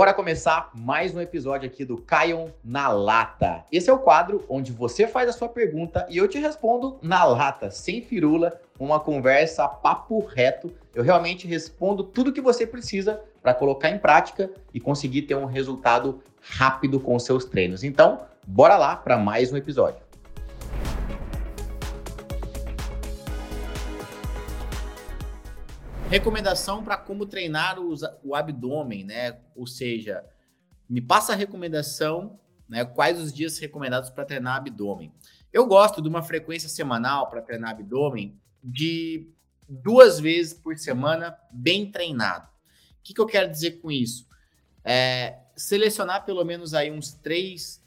Bora começar mais um episódio aqui do Caion na Lata. Esse é o quadro onde você faz a sua pergunta e eu te respondo na lata, sem firula, uma conversa papo reto. Eu realmente respondo tudo que você precisa para colocar em prática e conseguir ter um resultado rápido com seus treinos. Então, bora lá para mais um episódio. Recomendação para como treinar o abdômen, né? Ou seja, me passa a recomendação, né? Quais os dias recomendados para treinar abdômen? Eu gosto de uma frequência semanal para treinar abdômen de duas vezes por semana, bem treinado. O que, que eu quero dizer com isso? É, selecionar pelo menos aí uns três,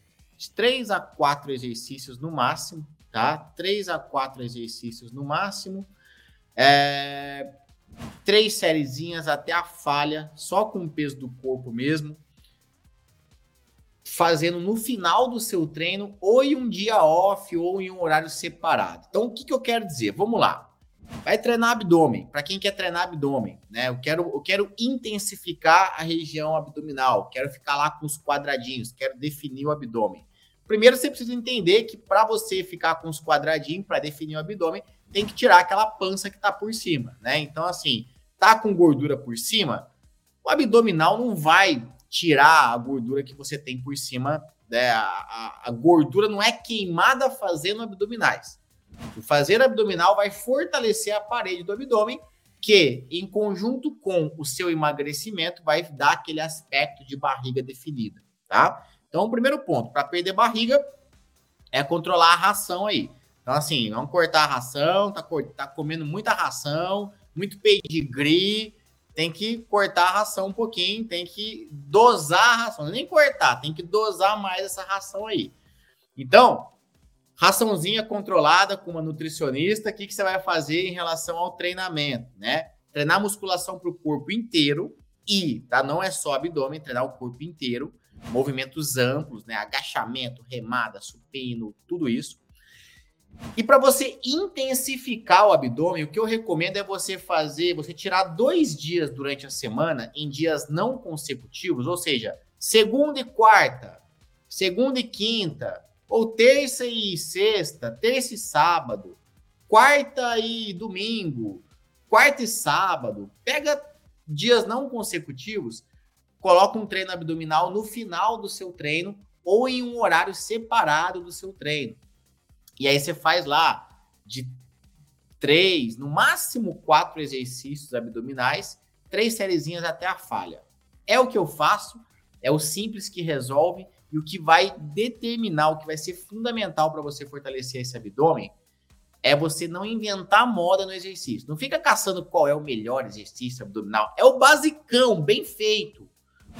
três a quatro exercícios no máximo, tá? Três a quatro exercícios no máximo. É, três sériezinhas até a falha, só com o peso do corpo mesmo, fazendo no final do seu treino, ou em um dia off, ou em um horário separado. Então, o que, que eu quero dizer? Vamos lá. Vai treinar abdômen, para quem quer treinar abdômen, né? Eu quero, eu quero intensificar a região abdominal, quero ficar lá com os quadradinhos, quero definir o abdômen. Primeiro, você precisa entender que para você ficar com os quadradinhos, para definir o abdômen, tem que tirar aquela pança que está por cima, né? Então, assim, tá com gordura por cima, o abdominal não vai tirar a gordura que você tem por cima. Né? A, a, a gordura não é queimada fazendo abdominais. O fazer abdominal vai fortalecer a parede do abdômen, que, em conjunto com o seu emagrecimento, vai dar aquele aspecto de barriga definida, tá? Então, o primeiro ponto, para perder barriga, é controlar a ração aí. Então, assim, não cortar a ração, tá, tá comendo muita ração, muito pedigree, tem que cortar a ração um pouquinho, tem que dosar a ração, nem cortar, tem que dosar mais essa ração aí. Então, raçãozinha controlada com uma nutricionista, o que, que você vai fazer em relação ao treinamento, né? Treinar musculação para o corpo inteiro e, tá? Não é só abdômen, treinar o corpo inteiro, movimentos amplos, né? Agachamento, remada, supino, tudo isso. E para você intensificar o abdômen, o que eu recomendo é você fazer, você tirar dois dias durante a semana em dias não consecutivos, ou seja, segunda e quarta, segunda e quinta, ou terça e sexta, terça e sábado, quarta e domingo, quarta e sábado. Pega dias não consecutivos, coloca um treino abdominal no final do seu treino ou em um horário separado do seu treino. E aí você faz lá de três, no máximo quatro exercícios abdominais, três sériezinhas até a falha. É o que eu faço, é o simples que resolve e o que vai determinar, o que vai ser fundamental para você fortalecer esse abdômen é você não inventar moda no exercício. Não fica caçando qual é o melhor exercício abdominal. É o basicão, bem feito.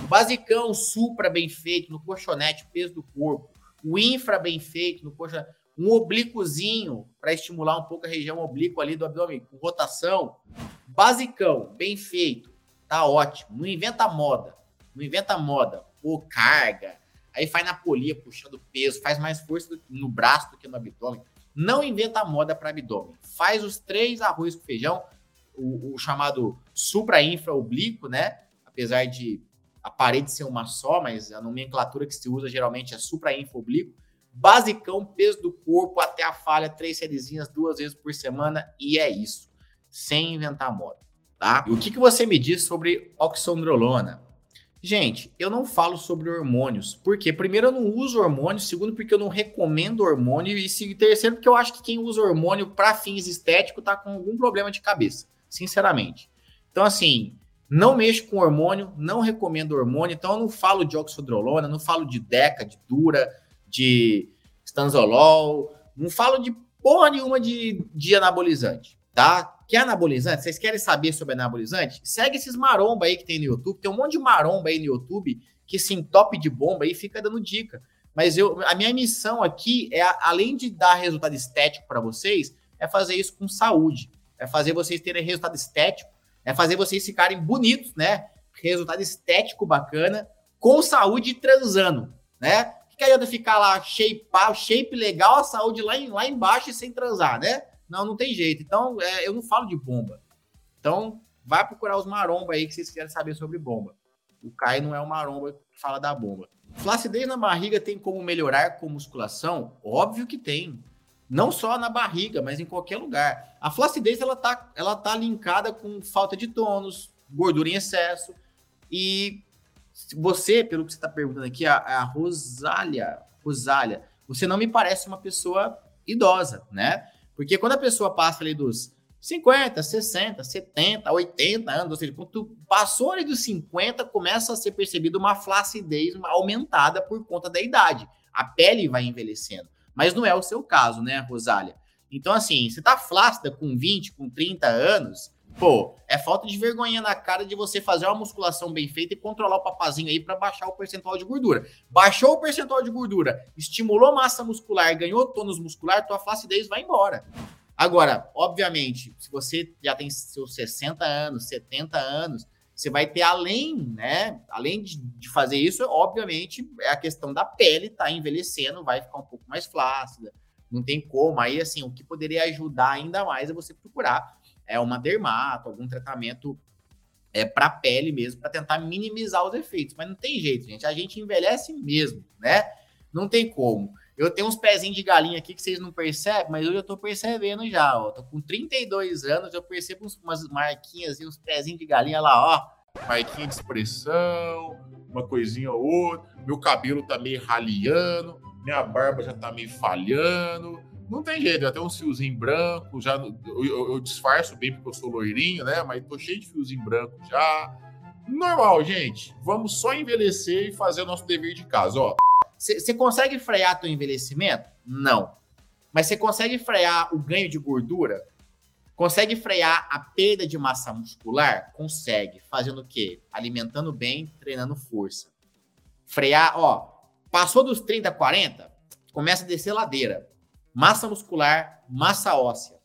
O basicão, supra bem feito, no colchonete, peso do corpo. O infra bem feito, no colchonete um oblíquozinho para estimular um pouco a região oblíqua ali do abdômen, com rotação. Basicão, bem feito, tá ótimo. Não inventa moda, não inventa moda. Ou carga, aí faz na polia puxando peso, faz mais força no braço do que no abdômen. Não inventa moda para abdômen. Faz os três arroz com feijão, o, o chamado supra-infra oblíquo, né? Apesar de a parede ser uma só, mas a nomenclatura que se usa geralmente é supra-infra oblíquo basicão, peso do corpo até a falha, três sériezinhas duas vezes por semana e é isso, sem inventar moda, tá? E o que, que você me diz sobre oxandrolona? Gente, eu não falo sobre hormônios, porque primeiro eu não uso hormônio, segundo porque eu não recomendo hormônio e terceiro porque eu acho que quem usa hormônio para fins estéticos tá com algum problema de cabeça, sinceramente. Então assim, não mexo com hormônio, não recomendo hormônio, então eu não falo de oxandrolona, não falo de deca, de dura, de stanzolol, não falo de porra nenhuma de, de anabolizante, tá? Que anabolizante? Vocês querem saber sobre anabolizante? Segue esses maromba aí que tem no YouTube. Tem um monte de maromba aí no YouTube que se entope de bomba aí fica dando dica. Mas eu, a minha missão aqui é, além de dar resultado estético para vocês, é fazer isso com saúde. É fazer vocês terem resultado estético, é fazer vocês ficarem bonitos, né? Resultado estético bacana, com saúde e transando, né? Que adianta ficar lá shape, shape legal, a saúde lá, em, lá embaixo e sem transar, né? Não, não tem jeito. Então, é, eu não falo de bomba. Então, vai procurar os maromba aí que vocês querem saber sobre bomba. O Caio não é o maromba que fala da bomba. Flacidez na barriga tem como melhorar com musculação? Óbvio que tem. Não só na barriga, mas em qualquer lugar. A flacidez ela tá, ela tá linkada com falta de tônus, gordura em excesso. E você, pelo que você está perguntando aqui, a, a Rosália, Rosália, você não me parece uma pessoa idosa, né? Porque quando a pessoa passa ali dos 50, 60, 70, 80 anos, ou seja, quando passou ali dos 50, começa a ser percebido uma flacidez aumentada por conta da idade. A pele vai envelhecendo. Mas não é o seu caso, né, Rosália? Então, assim, você tá flácida com 20, com 30 anos, pô, é falta de vergonha na cara de você fazer uma musculação bem feita e controlar o papazinho aí para baixar o percentual de gordura. Baixou o percentual de gordura, estimulou massa muscular, ganhou tônus muscular, tua flacidez vai embora. Agora, obviamente, se você já tem seus 60 anos, 70 anos, você vai ter além, né? Além de, de fazer isso, obviamente, é a questão da pele tá envelhecendo, vai ficar um pouco mais flácida. Não tem como. Aí, assim, o que poderia ajudar ainda mais é você procurar é uma dermato, algum tratamento é para pele mesmo, para tentar minimizar os efeitos. Mas não tem jeito, gente. A gente envelhece mesmo, né? Não tem como. Eu tenho uns pezinhos de galinha aqui que vocês não percebem, mas eu já tô percebendo já, ó. Tô com 32 anos, eu percebo umas marquinhas e uns pezinhos de galinha lá, ó. Marquinha de expressão, uma coisinha ou outra. Meu cabelo tá meio raliando, minha barba já tá meio falhando. Não tem jeito, até uns fiozinhos brancos, já eu, eu, eu, disfarço bem porque eu sou loirinho, né? Mas tô cheio de fiozinho branco já. Normal, gente. Vamos só envelhecer e fazer o nosso dever de casa, ó. Você consegue frear teu envelhecimento? Não. Mas você consegue frear o ganho de gordura? Consegue frear a perda de massa muscular? Consegue. Fazendo o quê? Alimentando bem, treinando força. Frear, ó, passou dos 30, 40, começa a descer ladeira. Massa muscular, massa óssea,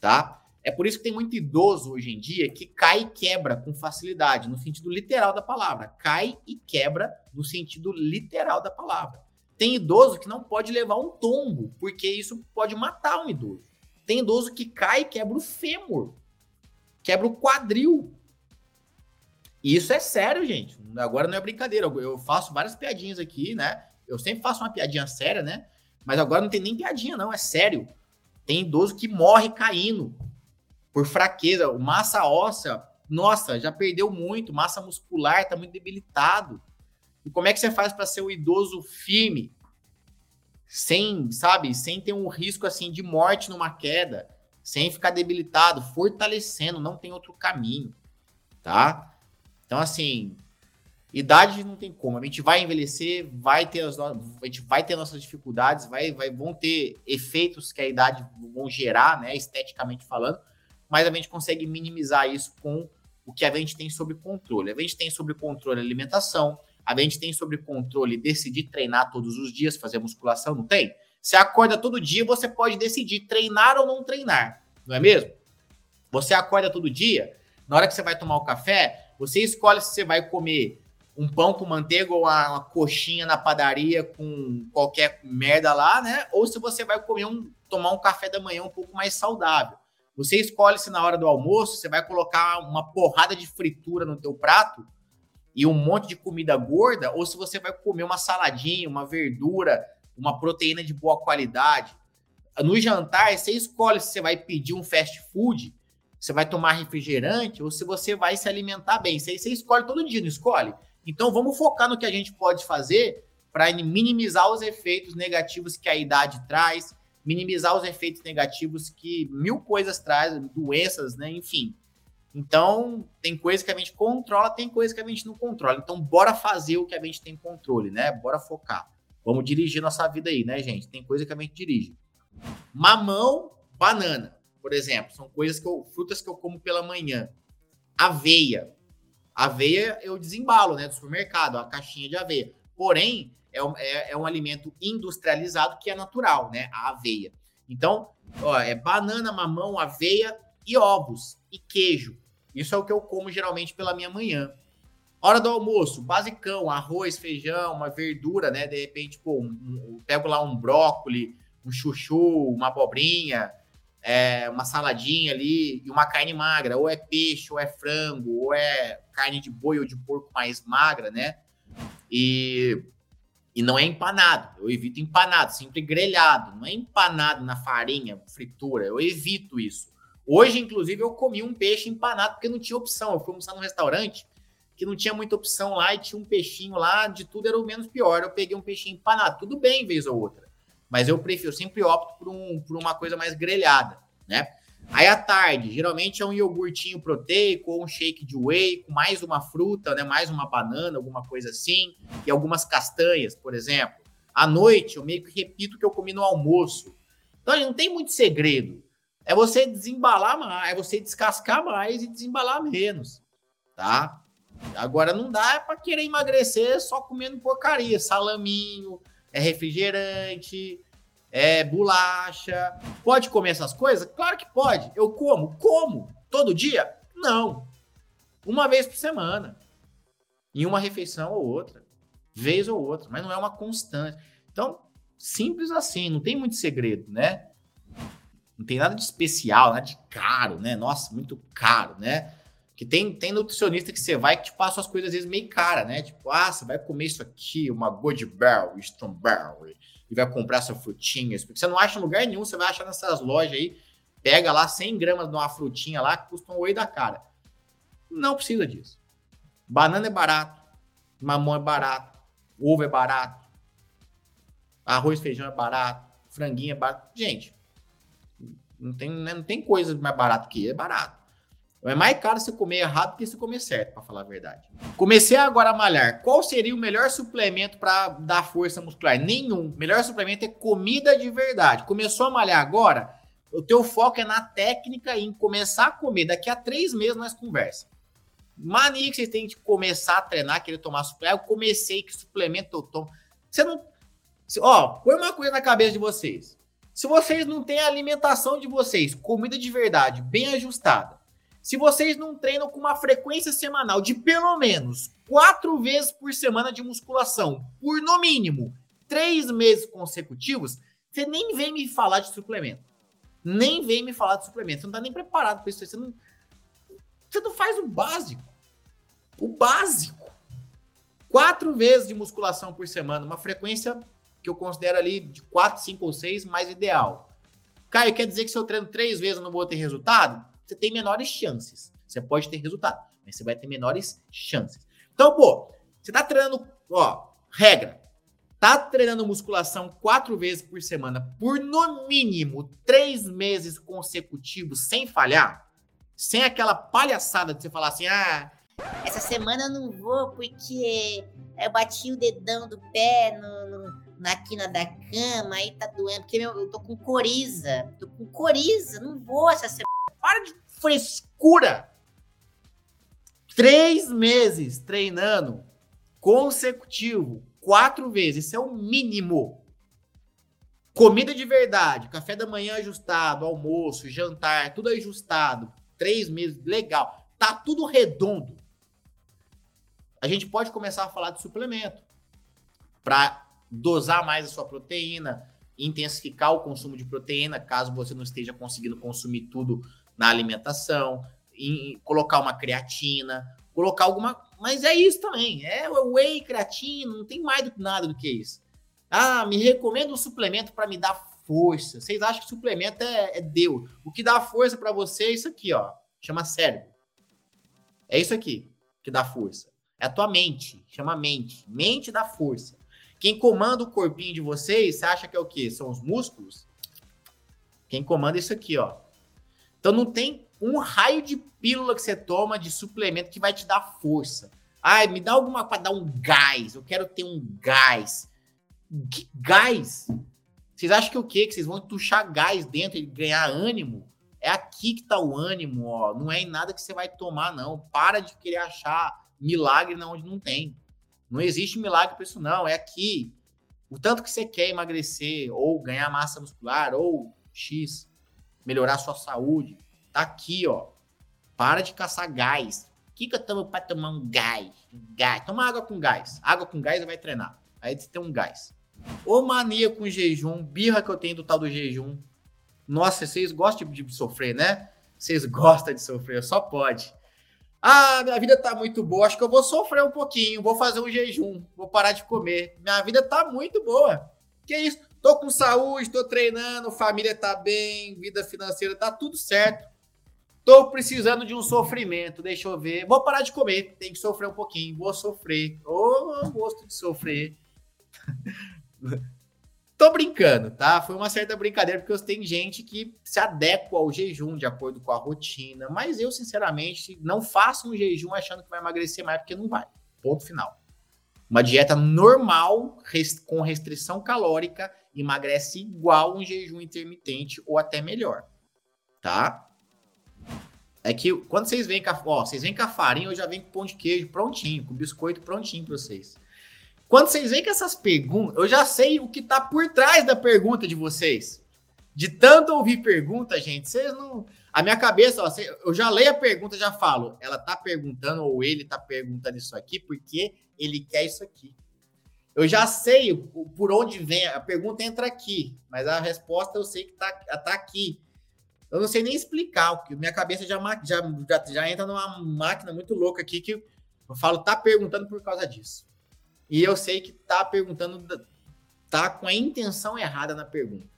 tá? É por isso que tem muito idoso hoje em dia que cai e quebra com facilidade, no sentido literal da palavra. Cai e quebra no sentido literal da palavra. Tem idoso que não pode levar um tombo, porque isso pode matar um idoso. Tem idoso que cai e quebra o fêmur, quebra o quadril. E isso é sério, gente. Agora não é brincadeira. Eu faço várias piadinhas aqui, né? Eu sempre faço uma piadinha séria, né? Mas agora não tem nem piadinha, não. É sério. Tem idoso que morre caindo por fraqueza. Massa óssea, nossa, já perdeu muito, massa muscular está muito debilitado. E como é que você faz para ser um idoso firme, sem, sabe, sem ter um risco assim de morte numa queda, sem ficar debilitado, fortalecendo, não tem outro caminho, tá? Então assim, idade não tem como, a gente vai envelhecer, vai ter as a gente vai ter nossas dificuldades, vai, vai vão ter efeitos que a idade vão gerar, né, esteticamente falando mas a gente consegue minimizar isso com o que a gente tem sobre controle. A gente tem sobre controle alimentação, a gente tem sobre controle decidir treinar todos os dias, fazer musculação, não tem? Você acorda todo dia, você pode decidir treinar ou não treinar, não é mesmo? Você acorda todo dia, na hora que você vai tomar o café, você escolhe se você vai comer um pão com manteiga ou uma, uma coxinha na padaria com qualquer merda lá, né? Ou se você vai comer um, tomar um café da manhã um pouco mais saudável. Você escolhe se na hora do almoço você vai colocar uma porrada de fritura no teu prato e um monte de comida gorda, ou se você vai comer uma saladinha, uma verdura, uma proteína de boa qualidade. No jantar, você escolhe se você vai pedir um fast food, você vai tomar refrigerante, ou se você vai se alimentar bem. Você, você escolhe todo dia, não escolhe? Então vamos focar no que a gente pode fazer para minimizar os efeitos negativos que a idade traz, minimizar os efeitos negativos que mil coisas trazem, doenças, né? Enfim. Então, tem coisa que a gente controla, tem coisa que a gente não controla. Então, bora fazer o que a gente tem controle, né? Bora focar. Vamos dirigir nossa vida aí, né, gente? Tem coisa que a gente dirige. Mamão, banana, por exemplo, são coisas que eu, frutas que eu como pela manhã. Aveia. Aveia eu desembalo, né, do supermercado, a caixinha de aveia. Porém, é um, é, é um alimento industrializado que é natural, né? A aveia. Então, ó, é banana, mamão, aveia e ovos e queijo. Isso é o que eu como geralmente pela minha manhã. Hora do almoço, basicão, arroz, feijão, uma verdura, né? De repente, pô, um, um, pego lá um brócolis, um chuchu, uma abobrinha, é, uma saladinha ali e uma carne magra, ou é peixe, ou é frango, ou é carne de boi ou de porco mais magra, né? E, e não é empanado. Eu evito empanado, sempre grelhado. Não é empanado na farinha, fritura. Eu evito isso. Hoje, inclusive, eu comi um peixe empanado porque não tinha opção. Eu fui almoçar num restaurante que não tinha muita opção lá e tinha um peixinho lá, de tudo era o menos pior. Eu peguei um peixinho empanado, tudo bem, vez ou outra. Mas eu prefiro, eu sempre opto por, um, por uma coisa mais grelhada, né? Aí à tarde, geralmente é um iogurtinho proteico ou um shake de whey com mais uma fruta, né? Mais uma banana, alguma coisa assim, e algumas castanhas, por exemplo. À noite, eu meio que repito o que eu comi no almoço. Então, não tem muito segredo. É você desembalar mais, é você descascar mais e desembalar menos, tá? Agora não dá para querer emagrecer só comendo porcaria, salaminho, é refrigerante, é bolacha. Pode comer essas coisas? Claro que pode. Eu como, como todo dia? Não. Uma vez por semana. Em uma refeição ou outra, vez ou outra, mas não é uma constante. Então, simples assim, não tem muito segredo, né? Não tem nada de especial, nada de caro, né? Nossa, muito caro, né? Que tem, tem nutricionista que você vai que te passa as coisas às vezes meio cara, né? Tipo, ah, você vai comer isso aqui, uma Goodberry, Strawberry, e vai comprar essa frutinha. Porque você não acha em lugar nenhum, você vai achar nessas lojas aí, pega lá 100 gramas de uma frutinha lá que custa um oi da cara. Não precisa disso. Banana é barato, mamão é barato, ovo é barato, arroz feijão é barato, franguinho é barato. Gente, não tem, né, não tem coisa mais barato que é barato. É mais caro você comer errado do que você comer certo, para falar a verdade. Comecei agora a malhar. Qual seria o melhor suplemento para dar força muscular? Nenhum. O melhor suplemento é comida de verdade. Começou a malhar agora? O teu foco é na técnica e em começar a comer. Daqui a três meses nós conversa. Mania que vocês têm de começar a treinar, querer tomar suplemento. Eu comecei, que suplemento eu tomo. Você não. Ó, põe uma coisa na cabeça de vocês. Se vocês não têm a alimentação de vocês, comida de verdade, bem ajustada, se vocês não treinam com uma frequência semanal de pelo menos quatro vezes por semana de musculação, por no mínimo três meses consecutivos, você nem vem me falar de suplemento. Nem vem me falar de suplemento. Você não está nem preparado para isso. Você não, você não faz o básico. O básico. Quatro vezes de musculação por semana, uma frequência que eu considero ali de quatro, cinco ou seis, mais ideal. Caio, quer dizer que se eu treino três vezes eu não vou ter resultado? Você tem menores chances. Você pode ter resultado, mas você vai ter menores chances. Então, pô, você tá treinando, ó, regra. Tá treinando musculação quatro vezes por semana, por no mínimo três meses consecutivos, sem falhar, sem aquela palhaçada de você falar assim, ah, essa semana eu não vou porque eu bati o dedão do pé no, no, na quina da cama, aí tá doendo, porque meu, eu tô com coriza, tô com coriza, não vou essa semana. Para de frescura! Três meses treinando consecutivo, quatro vezes, isso é o mínimo. Comida de verdade, café da manhã ajustado, almoço, jantar, tudo ajustado. Três meses, legal. Tá tudo redondo. A gente pode começar a falar de suplemento para dosar mais a sua proteína, intensificar o consumo de proteína, caso você não esteja conseguindo consumir tudo na alimentação, em colocar uma creatina, colocar alguma. Mas é isso também. É whey, creatina, não tem mais do que nada do que isso. Ah, me recomenda um suplemento para me dar força. Vocês acham que suplemento é, é Deus? O que dá força para você é isso aqui, ó. Chama cérebro. É isso aqui que dá força. É a tua mente. Chama mente. Mente dá força. Quem comanda o corpinho de vocês, você acha que é o quê? São os músculos? Quem comanda é isso aqui, ó. Então não tem um raio de pílula que você toma de suplemento que vai te dar força. Ai, me dá alguma para dar um gás. Eu quero ter um gás. Que gás? Vocês acham que o quê? Que vocês vão tuchar gás dentro e ganhar ânimo? É aqui que tá o ânimo, ó. Não é em nada que você vai tomar, não. Para de querer achar milagre onde não tem. Não existe milagre para isso, não. É aqui. O tanto que você quer emagrecer, ou ganhar massa muscular, ou X melhorar sua saúde. Tá aqui, ó. Para de caçar gás. O que, que eu tomo para tomar um gás? Gás. Toma água com gás. Água com gás vai treinar. Aí você tem um gás. Ô mania com jejum, birra que eu tenho do tal do jejum. Nossa, vocês gostam de, sofrer, né? Vocês gostam de sofrer, só pode. Ah, minha vida tá muito boa, acho que eu vou sofrer um pouquinho, vou fazer um jejum, vou parar de comer. Minha vida tá muito boa. Que isso? Tô com saúde, tô treinando, família tá bem, vida financeira tá tudo certo. Tô precisando de um sofrimento, deixa eu ver. Vou parar de comer, tem que sofrer um pouquinho, vou sofrer. Ô, oh, gosto de sofrer. Tô brincando, tá? Foi uma certa brincadeira, porque tem gente que se adequa ao jejum de acordo com a rotina. Mas eu, sinceramente, não faço um jejum achando que vai emagrecer mais, porque não vai. Ponto final. Uma dieta normal, com restrição calórica, emagrece igual um jejum intermitente ou até melhor. Tá? É que quando vocês vêm com a, ó, vocês vêm com a farinha, eu já venho com pão de queijo prontinho, com biscoito prontinho para vocês. Quando vocês veem que essas perguntas, eu já sei o que tá por trás da pergunta de vocês. De tanto ouvir pergunta, gente, vocês não. A minha cabeça, ó, eu já leio a pergunta, já falo. Ela tá perguntando, ou ele tá perguntando isso aqui, porque ele quer isso aqui. Eu já sei por onde vem. A pergunta entra aqui, mas a resposta eu sei que tá, tá aqui. Eu não sei nem explicar, porque minha cabeça já, já, já, já entra numa máquina muito louca aqui que eu falo, tá perguntando por causa disso. E eu sei que tá perguntando, tá com a intenção errada na pergunta.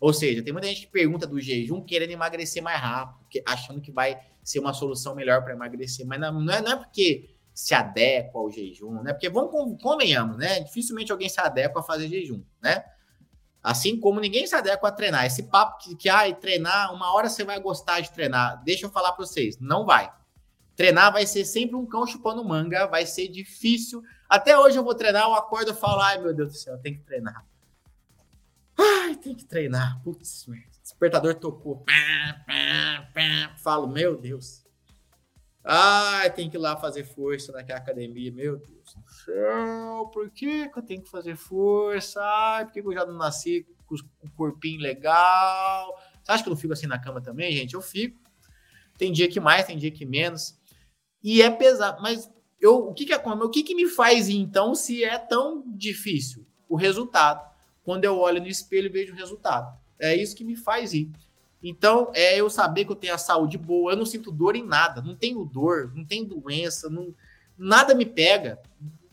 Ou seja, tem muita gente que pergunta do jejum querendo emagrecer mais rápido, achando que vai ser uma solução melhor para emagrecer, mas não é, não é porque se adequa ao jejum, né? Porque vamos convenhamos, né? Dificilmente alguém se adequa a fazer jejum, né? Assim como ninguém se adequa a treinar. Esse papo que, que ah, treinar, uma hora você vai gostar de treinar. Deixa eu falar para vocês, não vai. Treinar vai ser sempre um cão chupando manga, vai ser difícil. Até hoje eu vou treinar, eu acordo e falo, ai meu Deus do céu, tem que treinar. Ai, tem que treinar. Putz, despertador tocou. Falo, meu Deus. Ai, tem que ir lá fazer força naquela academia. Meu Deus do céu, por que, que eu tenho que fazer força? Ai, por que, eu já não nasci com o corpinho legal? Você acha que eu não fico assim na cama também, gente? Eu fico. Tem dia que mais, tem dia que menos. E é pesado, mas eu, o que que acontece? O que que me faz ir, então se é tão difícil? O resultado. Quando eu olho no espelho e vejo o resultado. É isso que me faz ir. Então, é eu saber que eu tenho a saúde boa, eu não sinto dor em nada, não tenho dor, não tenho doença, não, nada me pega.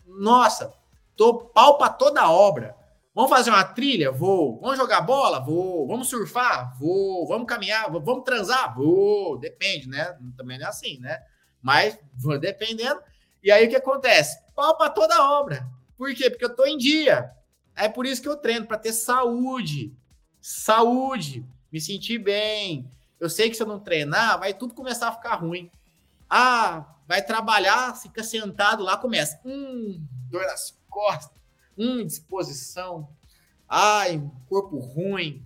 Nossa, tô pau pra toda obra. Vamos fazer uma trilha? Vou. Vamos jogar bola? Vou. Vamos surfar? Vou. Vamos caminhar? Vamos transar? Vou. Depende, né? Também não é assim, né? Mas dependendo. E aí o que acontece? Pau para toda obra. Por quê? Porque eu tô em dia. É por isso que eu treino, para ter saúde. Saúde. Me sentir bem. Eu sei que se eu não treinar, vai tudo começar a ficar ruim. Ah, vai trabalhar, fica sentado lá, começa. Hum, dor nas costas. Hum, disposição. Ai, corpo ruim.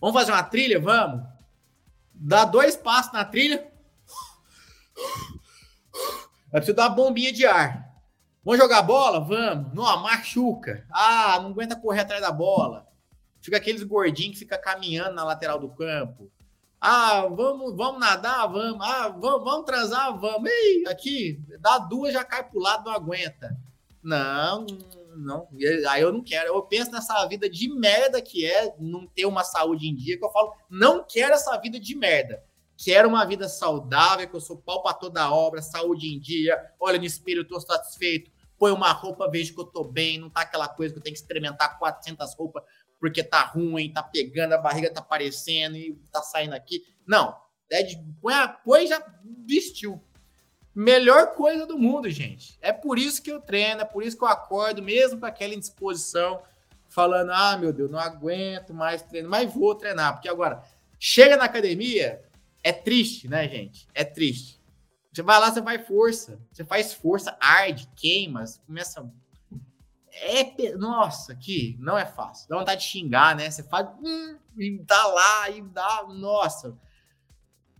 Vamos fazer uma trilha? Vamos. Dá dois passos na trilha, Vai precisar dar uma bombinha de ar. Vamos jogar bola? Vamos. Não, machuca. Ah, não aguenta correr atrás da bola. Fica aqueles gordinhos que fica caminhando na lateral do campo. Ah, vamos, vamos nadar? Vamos. Ah, vamos, vamos transar? Vamos. Ei, aqui, dá duas, já cai pro lado, não aguenta. Não, não. Aí eu não quero. Eu penso nessa vida de merda que é não ter uma saúde em dia, que eu falo, não quero essa vida de merda. Quero uma vida saudável, que eu sou pau para toda obra, saúde em dia, olha no espelho, eu tô satisfeito, põe uma roupa, vejo que eu tô bem, não tá aquela coisa que eu tenho que experimentar 400 roupas porque tá ruim, tá pegando, a barriga tá aparecendo e tá saindo aqui. Não, é de, põe, a, já vestiu. Melhor coisa do mundo, gente. É por isso que eu treino, é por isso que eu acordo, mesmo com aquela indisposição, falando: ah, meu Deus, não aguento mais treino, mas vou treinar, porque agora chega na academia, é triste, né, gente? É triste. Você vai lá, você faz força. Você faz força, arde, queima, começa. É. Nossa, aqui não é fácil. Dá vontade de xingar, né? Você faz. Hum, e dá lá, e dá. Nossa.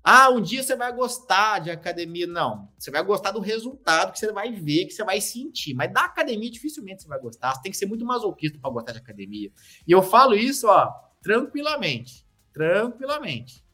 Ah, um dia você vai gostar de academia. Não. Você vai gostar do resultado que você vai ver, que você vai sentir. Mas da academia, dificilmente você vai gostar. Você tem que ser muito masoquista para gostar de academia. E eu falo isso, ó, tranquilamente. Tranquilamente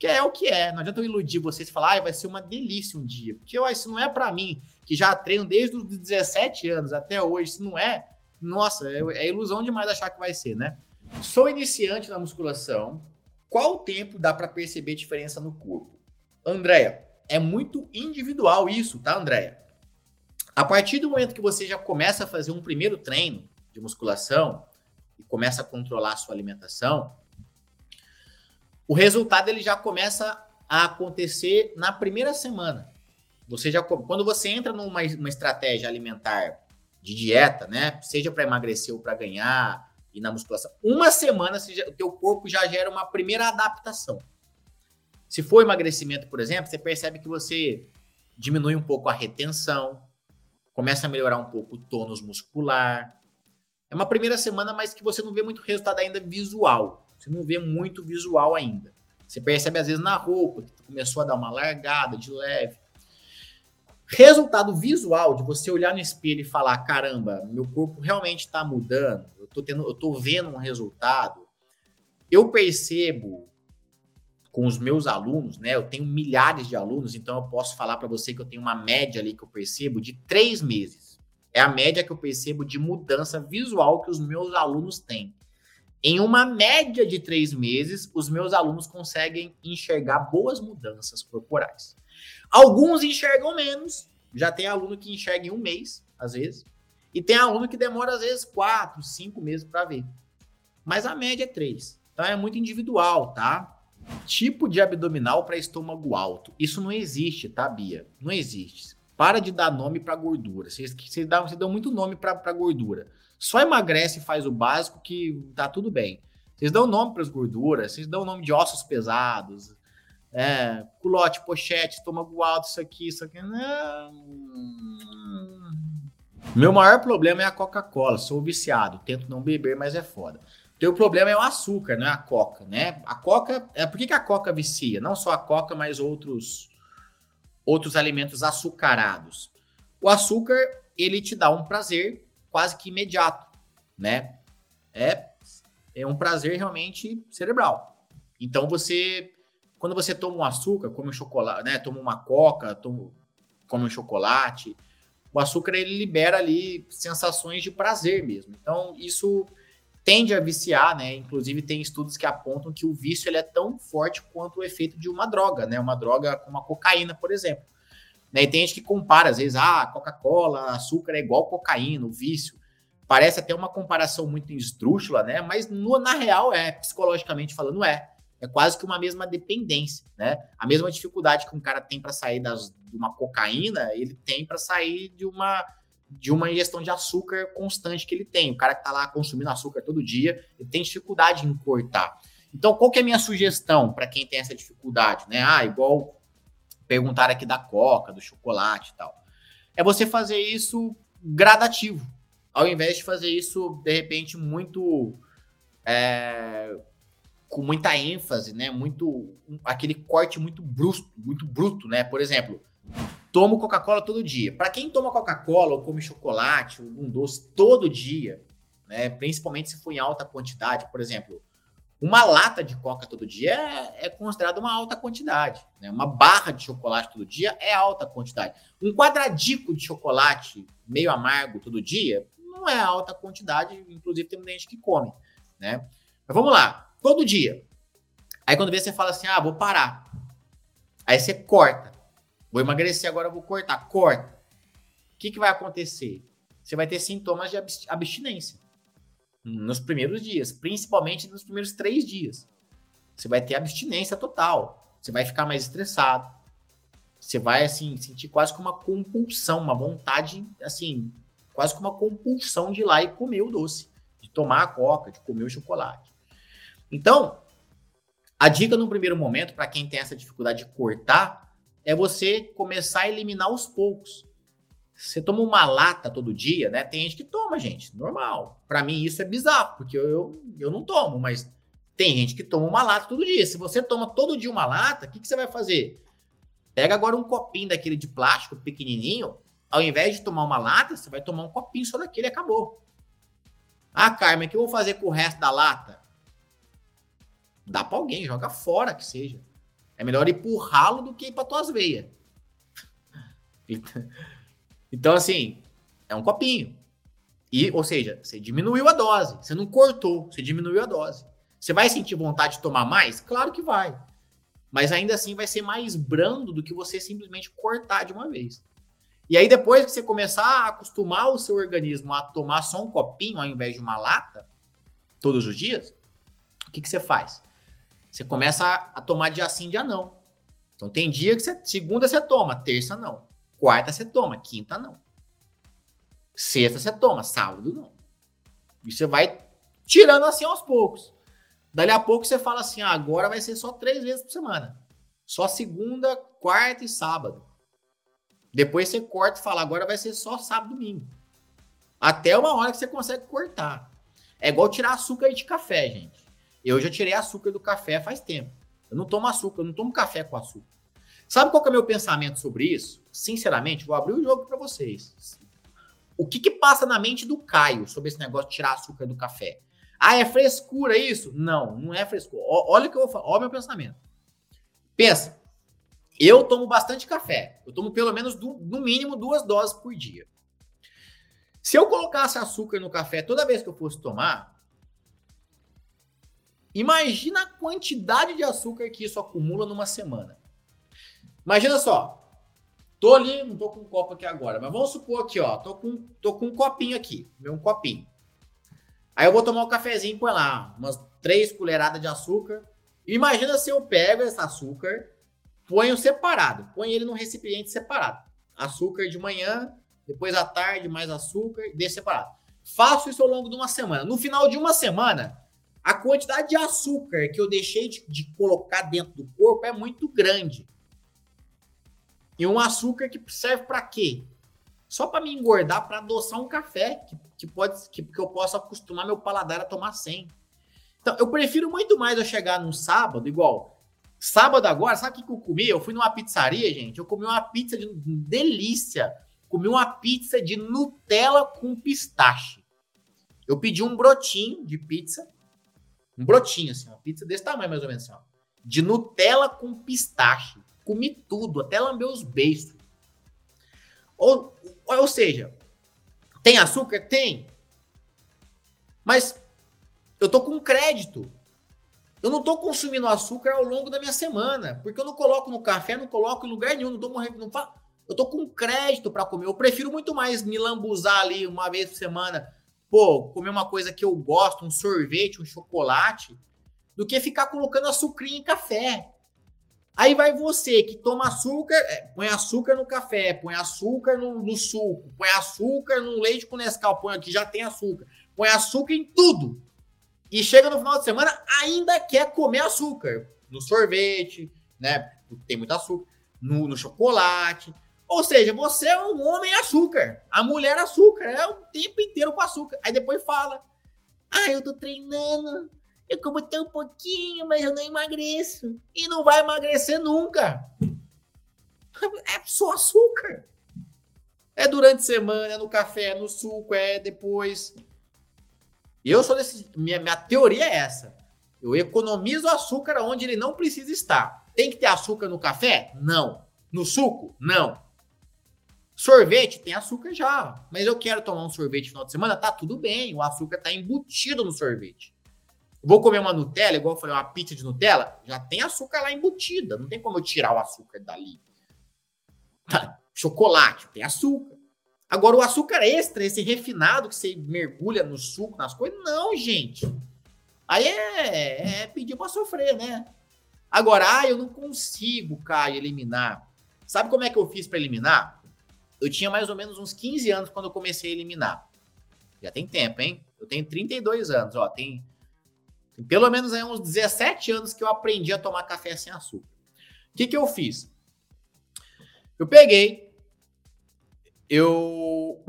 que é o que é. Não adianta eu iludir vocês e falar, ah, vai ser uma delícia um dia. Porque ó, isso não é para mim, que já treino desde os 17 anos até hoje. Isso não é. Nossa, é, é ilusão demais achar que vai ser, né? Sou iniciante na musculação, qual tempo dá para perceber diferença no corpo? Andréia, é muito individual isso, tá, Andréia? A partir do momento que você já começa a fazer um primeiro treino de musculação e começa a controlar a sua alimentação, o resultado ele já começa a acontecer na primeira semana. Você já quando você entra numa uma estratégia alimentar de dieta, né, seja para emagrecer ou para ganhar e na musculação, uma semana o teu corpo já gera uma primeira adaptação. Se for emagrecimento, por exemplo, você percebe que você diminui um pouco a retenção, começa a melhorar um pouco o tônus muscular. É uma primeira semana, mas que você não vê muito resultado ainda visual. Você não vê muito visual ainda. Você percebe às vezes na roupa, que começou a dar uma largada de leve. Resultado visual de você olhar no espelho e falar: caramba, meu corpo realmente está mudando, eu tô, tendo, eu tô vendo um resultado. Eu percebo com os meus alunos, né? Eu tenho milhares de alunos, então eu posso falar para você que eu tenho uma média ali que eu percebo de três meses. É a média que eu percebo de mudança visual que os meus alunos têm. Em uma média de três meses, os meus alunos conseguem enxergar boas mudanças corporais. Alguns enxergam menos, já tem aluno que enxerga em um mês, às vezes, e tem aluno que demora, às vezes, quatro, cinco meses para ver. Mas a média é três. Então é muito individual, tá? Tipo de abdominal para estômago alto. Isso não existe, tá, Bia? Não existe. Para de dar nome para gordura. Vocês, vocês, dão, vocês dão muito nome para gordura. Só emagrece e faz o básico que tá tudo bem. Vocês dão nome para as gorduras, vocês dão nome de ossos pesados, é, culote, pochete, estômago alto, isso aqui, isso aqui. Não. Meu maior problema é a Coca-Cola. Sou viciado, tento não beber, mas é foda. Teu problema é o açúcar, não é a coca, né? A coca, é por que, que a coca vicia? Não só a coca, mas outros outros alimentos açucarados. O açúcar, ele te dá um prazer quase que imediato, né? É é um prazer realmente cerebral. Então você quando você toma um açúcar, come um chocolate, né, toma uma coca, toma, come um chocolate, o açúcar ele libera ali sensações de prazer mesmo. Então isso tende a viciar, né? Inclusive tem estudos que apontam que o vício ele é tão forte quanto o efeito de uma droga, né? Uma droga como a cocaína, por exemplo. Né? E tem gente que compara, às vezes, ah, Coca-Cola, açúcar é igual cocaína, o vício. Parece até uma comparação muito esdrúxula, né? Mas no, na real é, psicologicamente falando, é. É quase que uma mesma dependência, né? A mesma dificuldade que um cara tem para sair das, de uma cocaína, ele tem para sair de uma de uma ingestão de açúcar constante que ele tem. O cara que está lá consumindo açúcar todo dia, ele tem dificuldade em cortar. Então, qual que é a minha sugestão para quem tem essa dificuldade? Né? Ah, igual perguntar aqui da coca, do chocolate e tal. É você fazer isso gradativo, ao invés de fazer isso, de repente, muito. É, com muita ênfase, né? Muito. aquele corte muito bruto, muito bruto, né? Por exemplo, tomo Coca-Cola todo dia. Para quem toma Coca-Cola ou come chocolate, algum doce todo dia, né, principalmente se for em alta quantidade, por exemplo, uma lata de Coca todo dia é, é considerada uma alta quantidade. Né? Uma barra de chocolate todo dia é alta quantidade. Um quadradico de chocolate meio amargo todo dia não é alta quantidade, inclusive tem muita gente que come. Né? Mas vamos lá, todo dia. Aí quando vê, você fala assim: ah, vou parar. Aí você corta. Vou emagrecer agora, vou cortar. Corta. O que, que vai acontecer? Você vai ter sintomas de abstinência nos primeiros dias, principalmente nos primeiros três dias. Você vai ter abstinência total. Você vai ficar mais estressado. Você vai, assim, sentir quase que uma compulsão, uma vontade, assim, quase que uma compulsão de ir lá e comer o doce, de tomar a coca, de comer o chocolate. Então, a dica no primeiro momento, para quem tem essa dificuldade de cortar, é você começar a eliminar aos poucos. Você toma uma lata todo dia, né? Tem gente que toma, gente, normal. Para mim isso é bizarro, porque eu, eu, eu não tomo, mas tem gente que toma uma lata todo dia. Se você toma todo dia uma lata, o que, que você vai fazer? Pega agora um copinho daquele de plástico pequenininho, ao invés de tomar uma lata, você vai tomar um copinho só daquele e acabou. Ah, Carmen, o que eu vou fazer com o resto da lata? Dá para alguém, joga fora que seja. É melhor ir pro ralo do que ir para tuas veias. Então, assim, é um copinho. E, ou seja, você diminuiu a dose. Você não cortou, você diminuiu a dose. Você vai sentir vontade de tomar mais? Claro que vai. Mas ainda assim vai ser mais brando do que você simplesmente cortar de uma vez. E aí, depois que você começar a acostumar o seu organismo a tomar só um copinho ao invés de uma lata, todos os dias, o que, que você faz? Você começa a, a tomar dia sim, dia não. Então tem dia que você, segunda você toma, terça não. Quarta você toma, quinta não. Sexta você toma, sábado não. E você vai tirando assim aos poucos. Dali a pouco você fala assim: ah, agora vai ser só três vezes por semana. Só segunda, quarta e sábado. Depois você corta e fala: agora vai ser só sábado e domingo. Até uma hora que você consegue cortar. É igual tirar açúcar de café, gente. Eu já tirei açúcar do café faz tempo. Eu não tomo açúcar, eu não tomo café com açúcar. Sabe qual é o meu pensamento sobre isso? Sinceramente, vou abrir o jogo para vocês. O que, que passa na mente do Caio sobre esse negócio de tirar açúcar do café? Ah, é frescura isso? Não, não é frescura. Olha o que eu vou falar, olha o meu pensamento. Pensa, eu tomo bastante café. Eu tomo pelo menos, no mínimo, duas doses por dia. Se eu colocasse açúcar no café toda vez que eu fosse tomar, imagina a quantidade de açúcar que isso acumula numa semana. Imagina só. Tô ali, não tô com um copo aqui agora, mas vamos supor aqui, ó, tô com, tô com um copinho aqui, meu um copinho. Aí eu vou tomar um cafezinho, põe lá umas três colheradas de açúcar. Imagina se eu pego esse açúcar, ponho separado, ponho ele num recipiente separado. Açúcar de manhã, depois à tarde mais açúcar deixo separado. Faço isso ao longo de uma semana. No final de uma semana, a quantidade de açúcar que eu deixei de, de colocar dentro do corpo é muito grande. E um açúcar que serve para quê? só para me engordar, para adoçar um café que, que pode que, que eu possa acostumar meu paladar a tomar sem. Então, eu prefiro muito mais eu chegar num sábado, igual sábado agora, sabe o que eu comi? Eu fui numa pizzaria, gente, eu comi uma pizza de delícia. Comi uma pizza de Nutella com pistache. Eu pedi um brotinho de pizza, um brotinho assim, uma pizza desse tamanho mais ou menos assim, ó, de Nutella com pistache. Comi tudo, até lamber os beiços. Ou, ou seja, tem açúcar? Tem. Mas eu tô com crédito. Eu não tô consumindo açúcar ao longo da minha semana, porque eu não coloco no café, não coloco em lugar nenhum, não tô morrendo, não fa... Eu tô com crédito para comer. Eu prefiro muito mais me lambuzar ali uma vez por semana, pô, comer uma coisa que eu gosto, um sorvete, um chocolate, do que ficar colocando açucrinha em café. Aí vai você que toma açúcar, é, põe açúcar no café, põe açúcar no, no, suco, põe açúcar no leite com Nescau, põe aqui já tem açúcar, põe açúcar em tudo. E chega no final de semana ainda quer comer açúcar no sorvete, né? Tem muito açúcar, no, no chocolate. Ou seja, você é um homem açúcar, a mulher açúcar, é o tempo inteiro com açúcar. Aí depois fala: "Ah, eu tô treinando, eu como tão pouquinho, mas eu não emagreço. E não vai emagrecer nunca. É só açúcar. É durante a semana, é no café, é no suco, é depois. Eu sou desse. Minha, minha teoria é essa. Eu economizo açúcar onde ele não precisa estar. Tem que ter açúcar no café? Não. No suco? Não. Sorvete tem açúcar já, mas eu quero tomar um sorvete no final de semana, tá tudo bem, o açúcar tá embutido no sorvete. Vou comer uma Nutella, igual eu falei, uma pizza de Nutella, já tem açúcar lá embutida. Não tem como eu tirar o açúcar dali. Tá. Chocolate, tem açúcar. Agora, o açúcar extra, esse refinado que você mergulha no suco, nas coisas, não, gente. Aí é, é pedir para sofrer, né? Agora, ah, eu não consigo, Caio, eliminar. Sabe como é que eu fiz para eliminar? Eu tinha mais ou menos uns 15 anos quando eu comecei a eliminar. Já tem tempo, hein? Eu tenho 32 anos, ó. Tem pelo menos aí uns 17 anos que eu aprendi a tomar café sem açúcar. O que, que eu fiz? Eu peguei, eu,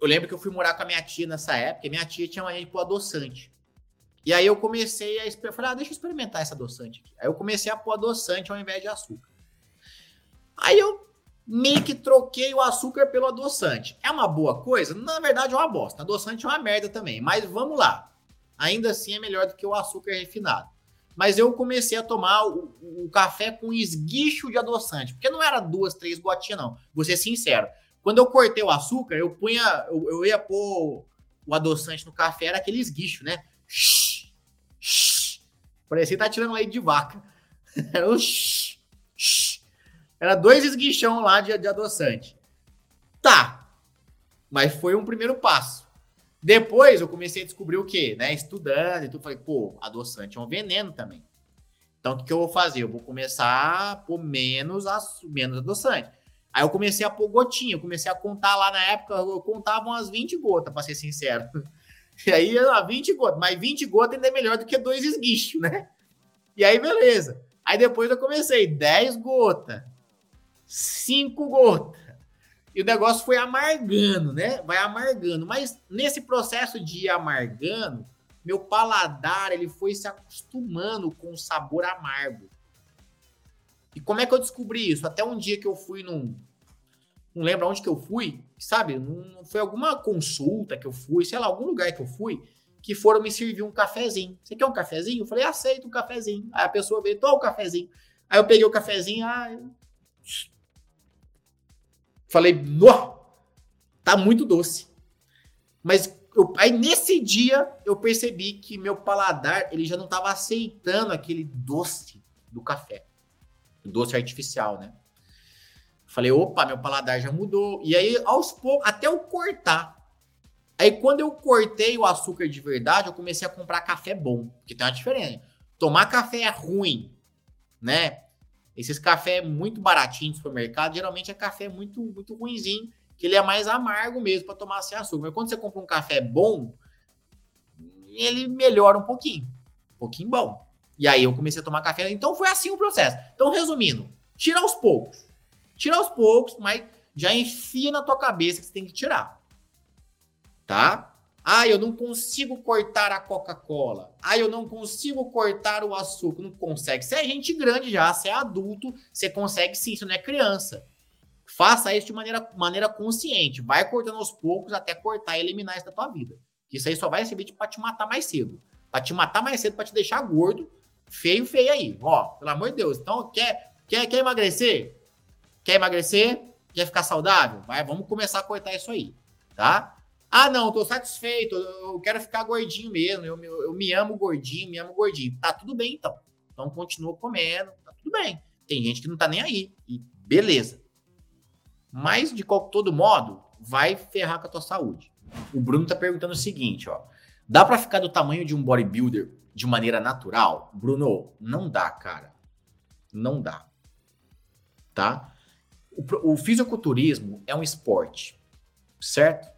eu lembro que eu fui morar com a minha tia nessa época, e minha tia tinha mania de pôr adoçante. E aí eu comecei a eu falei, ah, deixa eu experimentar esse adoçante aqui. Aí eu comecei a pôr adoçante ao invés de açúcar. Aí eu meio que troquei o açúcar pelo adoçante. É uma boa coisa? Na verdade é uma bosta. Adoçante é uma merda também. Mas vamos lá ainda assim é melhor do que o açúcar refinado. Mas eu comecei a tomar o, o café com esguicho de adoçante, porque não era duas, três gotinhas, não. Vou ser sincero. Quando eu cortei o açúcar, eu punha, eu, eu ia pôr o adoçante no café, era aquele esguicho, né? Parecia que tá tirando leite de vaca. Era um shh, shh. Era dois esguichão lá de, de adoçante. Tá. Mas foi um primeiro passo. Depois eu comecei a descobrir o quê? Né? Estudando e tudo. Falei, pô, adoçante é um veneno também. Então, o que, que eu vou fazer? Eu vou começar a pôr menos, menos adoçante. Aí eu comecei a pôr gotinha, eu comecei a contar lá na época, eu contava umas 20 gotas, para ser sincero. E aí, 20 gotas, mas 20 gotas ainda é melhor do que dois esguichos, né? E aí, beleza. Aí depois eu comecei, 10 gotas, 5 gotas. E o negócio foi amargando, né? Vai amargando. Mas nesse processo de ir amargando, meu paladar ele foi se acostumando com o sabor amargo. E como é que eu descobri isso? Até um dia que eu fui num. Não lembro onde que eu fui, sabe? Não foi alguma consulta que eu fui, sei lá, algum lugar que eu fui, que foram me servir um cafezinho. Você quer um cafezinho? Eu falei, aceito um cafezinho. Aí a pessoa veio, toma o um cafezinho. Aí eu peguei o cafezinho, ah. Falei, nó, tá muito doce. Mas eu, aí nesse dia eu percebi que meu paladar ele já não estava aceitando aquele doce do café, doce artificial, né? Falei, opa, meu paladar já mudou. E aí, aos poucos, até eu cortar. Aí, quando eu cortei o açúcar de verdade, eu comecei a comprar café bom, porque tem uma diferença. Tomar café é ruim, né? Esses café muito baratinhos no supermercado, geralmente é café muito, muito ruinzinho que ele é mais amargo mesmo para tomar sem açúcar. Mas quando você compra um café bom, ele melhora um pouquinho. Um pouquinho bom. E aí eu comecei a tomar café. Então foi assim o processo. Então, resumindo, tira aos poucos. Tira aos poucos, mas já enfia na tua cabeça que você tem que tirar. Tá? Ah, eu não consigo cortar a Coca-Cola. Ah, eu não consigo cortar o açúcar. Não consegue. Você é gente grande já, você é adulto, você consegue sim, você não é criança. Faça isso de maneira, maneira consciente. Vai cortando aos poucos até cortar e eliminar isso da tua vida. Isso aí só vai servir para te matar mais cedo. Para te matar mais cedo, para te deixar gordo, feio, feio aí. Ó, pelo amor de Deus. Então, quer, quer, quer emagrecer? Quer emagrecer? Quer ficar saudável? Vai, vamos começar a cortar isso aí, tá? Ah, não, tô satisfeito, eu quero ficar gordinho mesmo, eu, eu, eu me amo gordinho, me amo gordinho. Tá tudo bem, então. Então continua comendo, tá tudo bem. Tem gente que não tá nem aí, e beleza. Mas, de todo modo, vai ferrar com a tua saúde. O Bruno tá perguntando o seguinte, ó. Dá para ficar do tamanho de um bodybuilder de maneira natural? Bruno, não dá, cara. Não dá. Tá? O, o fisiculturismo é um esporte, certo?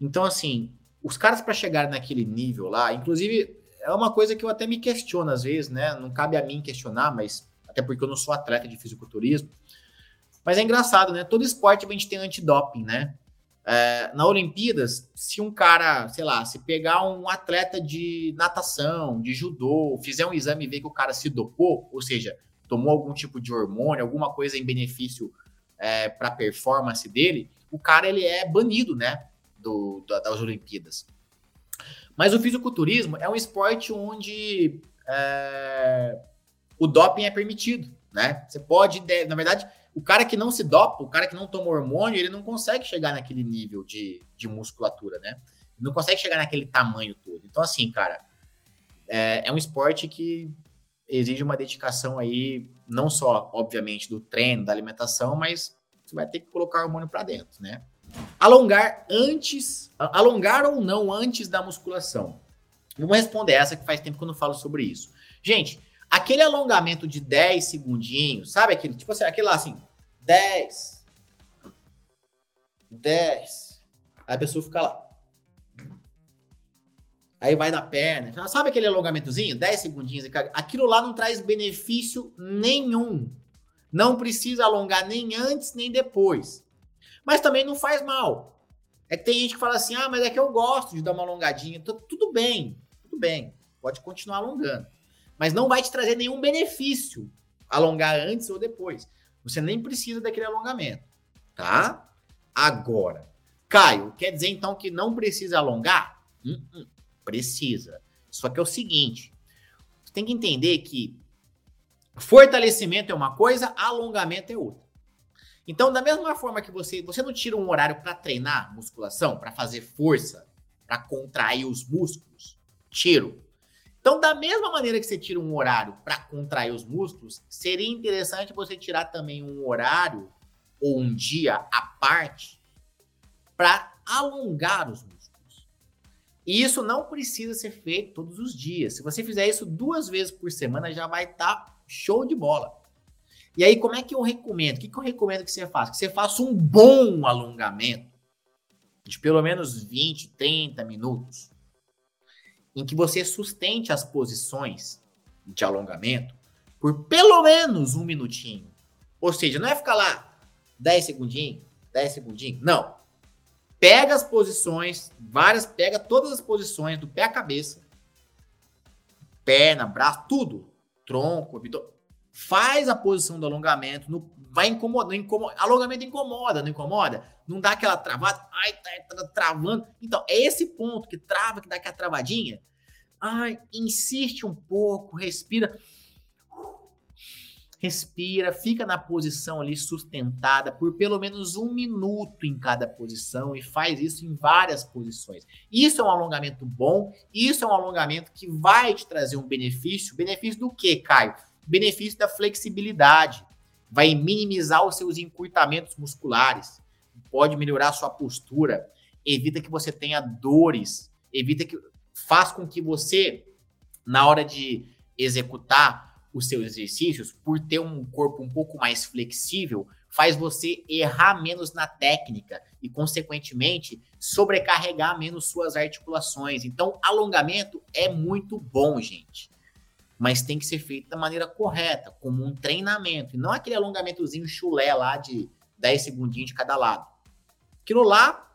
Então, assim, os caras para chegar naquele nível lá, inclusive, é uma coisa que eu até me questiono às vezes, né? Não cabe a mim questionar, mas até porque eu não sou atleta de fisiculturismo. Mas é engraçado, né? Todo esporte a gente tem antidoping, né? É, na Olimpíadas, se um cara, sei lá, se pegar um atleta de natação, de judô, fizer um exame e ver que o cara se dopou, ou seja, tomou algum tipo de hormônio, alguma coisa em benefício é, para a performance dele, o cara ele é banido, né, do, das Olimpíadas. Mas o fisiculturismo é um esporte onde é, o doping é permitido, né? Você pode, na verdade, o cara que não se dopa, o cara que não toma hormônio, ele não consegue chegar naquele nível de, de musculatura, né? Ele não consegue chegar naquele tamanho todo. Então, assim, cara, é, é um esporte que exige uma dedicação aí, não só, obviamente, do treino, da alimentação, mas você vai ter que colocar hormônio para dentro, né? Alongar antes, alongar ou não antes da musculação. Vamos responder essa que faz tempo que eu não falo sobre isso. Gente, aquele alongamento de 10 segundinhos, sabe aquele, tipo assim, aquele lá assim, 10. 10. Aí a pessoa fica lá. Aí vai na perna. Sabe aquele alongamentozinho? 10 segundinhos. Aquilo lá não traz benefício nenhum. Não precisa alongar nem antes nem depois. Mas também não faz mal. É que tem gente que fala assim: ah, mas é que eu gosto de dar uma alongadinha. Tudo bem, tudo bem. Pode continuar alongando. Mas não vai te trazer nenhum benefício alongar antes ou depois. Você nem precisa daquele alongamento, tá? Agora, Caio, quer dizer então que não precisa alongar? Hum, hum, precisa. Só que é o seguinte, você tem que entender que fortalecimento é uma coisa, alongamento é outra. Então, da mesma forma que você, você não tira um horário para treinar musculação, para fazer força, para contrair os músculos, tiro. Então, da mesma maneira que você tira um horário para contrair os músculos, seria interessante você tirar também um horário ou um dia à parte para alongar os músculos. E isso não precisa ser feito todos os dias. Se você fizer isso duas vezes por semana, já vai estar tá show de bola. E aí, como é que eu recomendo? O que, que eu recomendo que você faça? Que você faça um bom alongamento de pelo menos 20, 30 minutos, em que você sustente as posições de alongamento por pelo menos um minutinho. Ou seja, não é ficar lá 10 segundinhos, 10 segundinhos. Não. Pega as posições, várias, pega todas as posições do pé à cabeça, perna, braço, tudo. Tronco, abdômen. Faz a posição do alongamento, no, vai incomodando, incomoda, alongamento incomoda, não incomoda? Não dá aquela travada, ai, tá, tá travando. Então, é esse ponto que trava, que dá aquela travadinha. Ai, insiste um pouco, respira. Respira, fica na posição ali sustentada por pelo menos um minuto em cada posição e faz isso em várias posições. Isso é um alongamento bom, isso é um alongamento que vai te trazer um benefício. Benefício do que, Caio? Benefício da flexibilidade. Vai minimizar os seus encurtamentos musculares, pode melhorar a sua postura, evita que você tenha dores, evita que faz com que você, na hora de executar os seus exercícios, por ter um corpo um pouco mais flexível, faz você errar menos na técnica e, consequentemente, sobrecarregar menos suas articulações. Então, alongamento é muito bom, gente. Mas tem que ser feito da maneira correta, como um treinamento, e não aquele alongamentozinho chulé lá de 10 segundinhos de cada lado. Aquilo lá,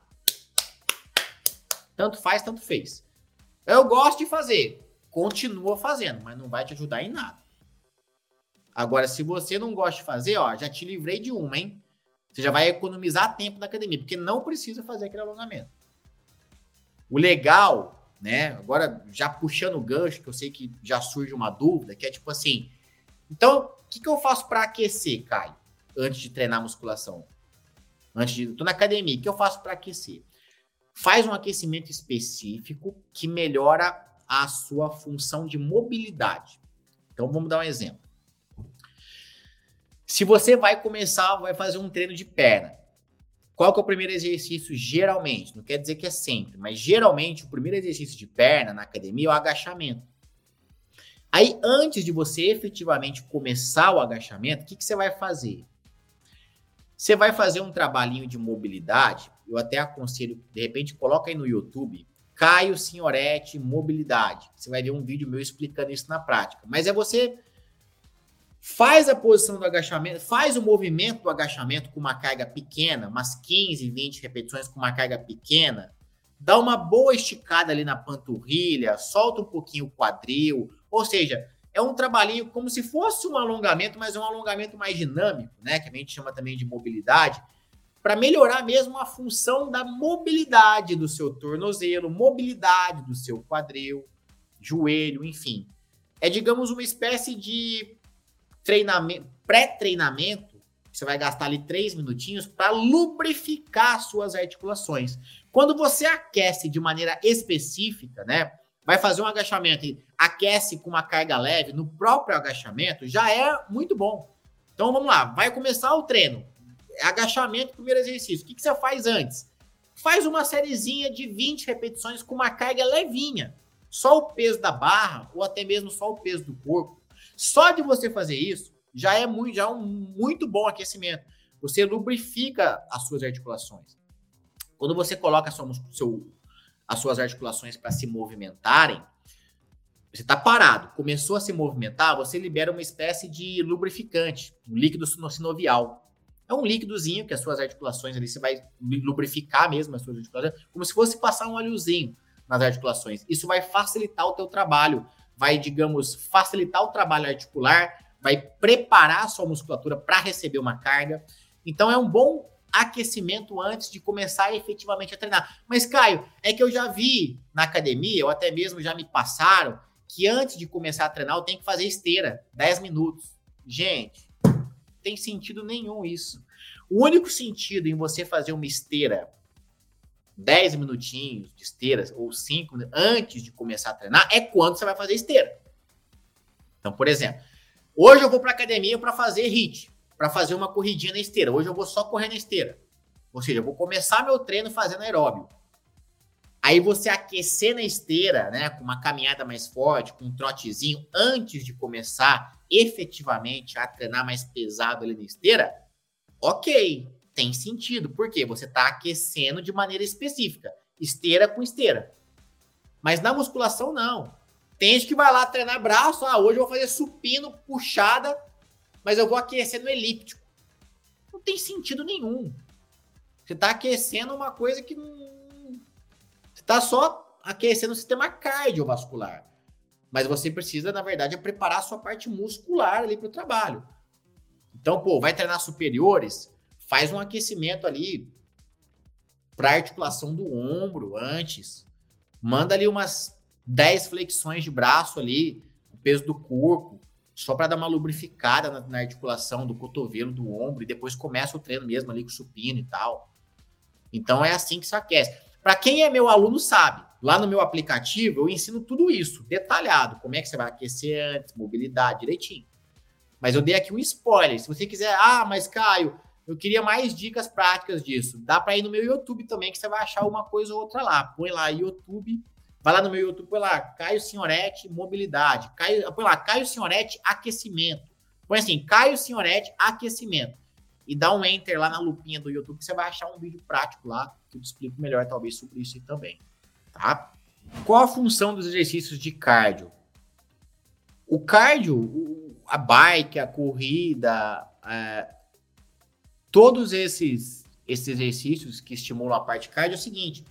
tanto faz, tanto fez. Eu gosto de fazer, continua fazendo, mas não vai te ajudar em nada. Agora, se você não gosta de fazer, ó, já te livrei de uma, hein? Você já vai economizar tempo na academia, porque não precisa fazer aquele alongamento. O legal, né? Agora, já puxando o gancho, que eu sei que já surge uma dúvida, que é tipo assim: então, o que, que eu faço para aquecer, Caio, antes de treinar musculação? Antes de. Tô na academia, o que eu faço para aquecer? Faz um aquecimento específico que melhora a sua função de mobilidade. Então, vamos dar um exemplo. Se você vai começar, vai fazer um treino de perna, qual que é o primeiro exercício geralmente? Não quer dizer que é sempre, mas geralmente o primeiro exercício de perna na academia é o agachamento. Aí, antes de você efetivamente começar o agachamento, o que, que você vai fazer? Você vai fazer um trabalhinho de mobilidade. Eu até aconselho, de repente, coloca aí no YouTube Caio Senhorete Mobilidade. Você vai ver um vídeo meu explicando isso na prática. Mas é você faz a posição do agachamento, faz o movimento do agachamento com uma carga pequena, umas 15, 20 repetições com uma carga pequena, dá uma boa esticada ali na panturrilha, solta um pouquinho o quadril, ou seja, é um trabalhinho como se fosse um alongamento, mas é um alongamento mais dinâmico, né, que a gente chama também de mobilidade, para melhorar mesmo a função da mobilidade do seu tornozelo, mobilidade do seu quadril, joelho, enfim. É, digamos, uma espécie de treinamento, pré-treinamento, você vai gastar ali três minutinhos para lubrificar suas articulações. Quando você aquece de maneira específica, né? Vai fazer um agachamento e aquece com uma carga leve no próprio agachamento, já é muito bom. Então vamos lá, vai começar o treino. Agachamento, primeiro exercício. O que, que você faz antes? Faz uma sériezinha de 20 repetições com uma carga levinha. Só o peso da barra, ou até mesmo só o peso do corpo. Só de você fazer isso já é muito, já é um muito bom aquecimento. Você lubrifica as suas articulações. Quando você coloca sua, seu, as suas articulações para se movimentarem, você está parado, começou a se movimentar, você libera uma espécie de lubrificante, um líquido sinovial. É um líquidozinho que as suas articulações ali, você vai lubrificar mesmo as suas articulações, como se fosse passar um óleozinho nas articulações. Isso vai facilitar o teu trabalho vai, digamos, facilitar o trabalho articular, vai preparar a sua musculatura para receber uma carga. Então é um bom aquecimento antes de começar efetivamente a treinar. Mas, Caio, é que eu já vi na academia, ou até mesmo já me passaram, que antes de começar a treinar eu tenho que fazer esteira, 10 minutos. Gente, tem sentido nenhum isso. O único sentido em você fazer uma esteira 10 minutinhos de esteira ou 5 antes de começar a treinar é quando você vai fazer esteira. Então, por exemplo, hoje eu vou para academia para fazer HIIT, para fazer uma corridinha na esteira. Hoje eu vou só correr na esteira. Ou seja, eu vou começar meu treino fazendo aeróbio. Aí você aquecer na esteira, né, com uma caminhada mais forte, com um trotezinho, antes de começar efetivamente a treinar mais pesado ali na esteira, ok, tem sentido. Porque você está aquecendo de maneira específica, esteira com esteira. Mas na musculação, não. Tem gente que vai lá treinar braço, ah, hoje eu vou fazer supino, puxada, mas eu vou aquecer no elíptico. Não tem sentido nenhum. Você está aquecendo uma coisa que não você está só aquecendo o sistema cardiovascular. Mas você precisa, na verdade, preparar a sua parte muscular ali para o trabalho. Então, pô, vai treinar superiores, faz um aquecimento ali para articulação do ombro antes. Manda ali umas 10 flexões de braço ali, o peso do corpo, só para dar uma lubrificada na, na, articulação do cotovelo, do ombro, e depois começa o treino mesmo ali com supino e tal. Então é assim que se aquece. Para quem é meu aluno sabe, lá no meu aplicativo eu ensino tudo isso, detalhado, como é que você vai aquecer antes, mobilidade, direitinho. Mas eu dei aqui um spoiler. Se você quiser, ah, mas Caio, eu queria mais dicas práticas disso. Dá para ir no meu YouTube também, que você vai achar uma coisa ou outra lá. Põe lá YouTube, vai lá no meu YouTube, põe lá Caio Senhorete Mobilidade, Caio, põe lá Caio Senhorete Aquecimento. Põe assim, Caio Senhorete Aquecimento e dá um enter lá na lupinha do YouTube que você vai achar um vídeo prático lá que eu te explico melhor talvez sobre isso aí também, tá? Qual a função dos exercícios de cardio? O cardio, a bike, a corrida, é, todos esses, esses exercícios que estimulam a parte cardio é o seguinte: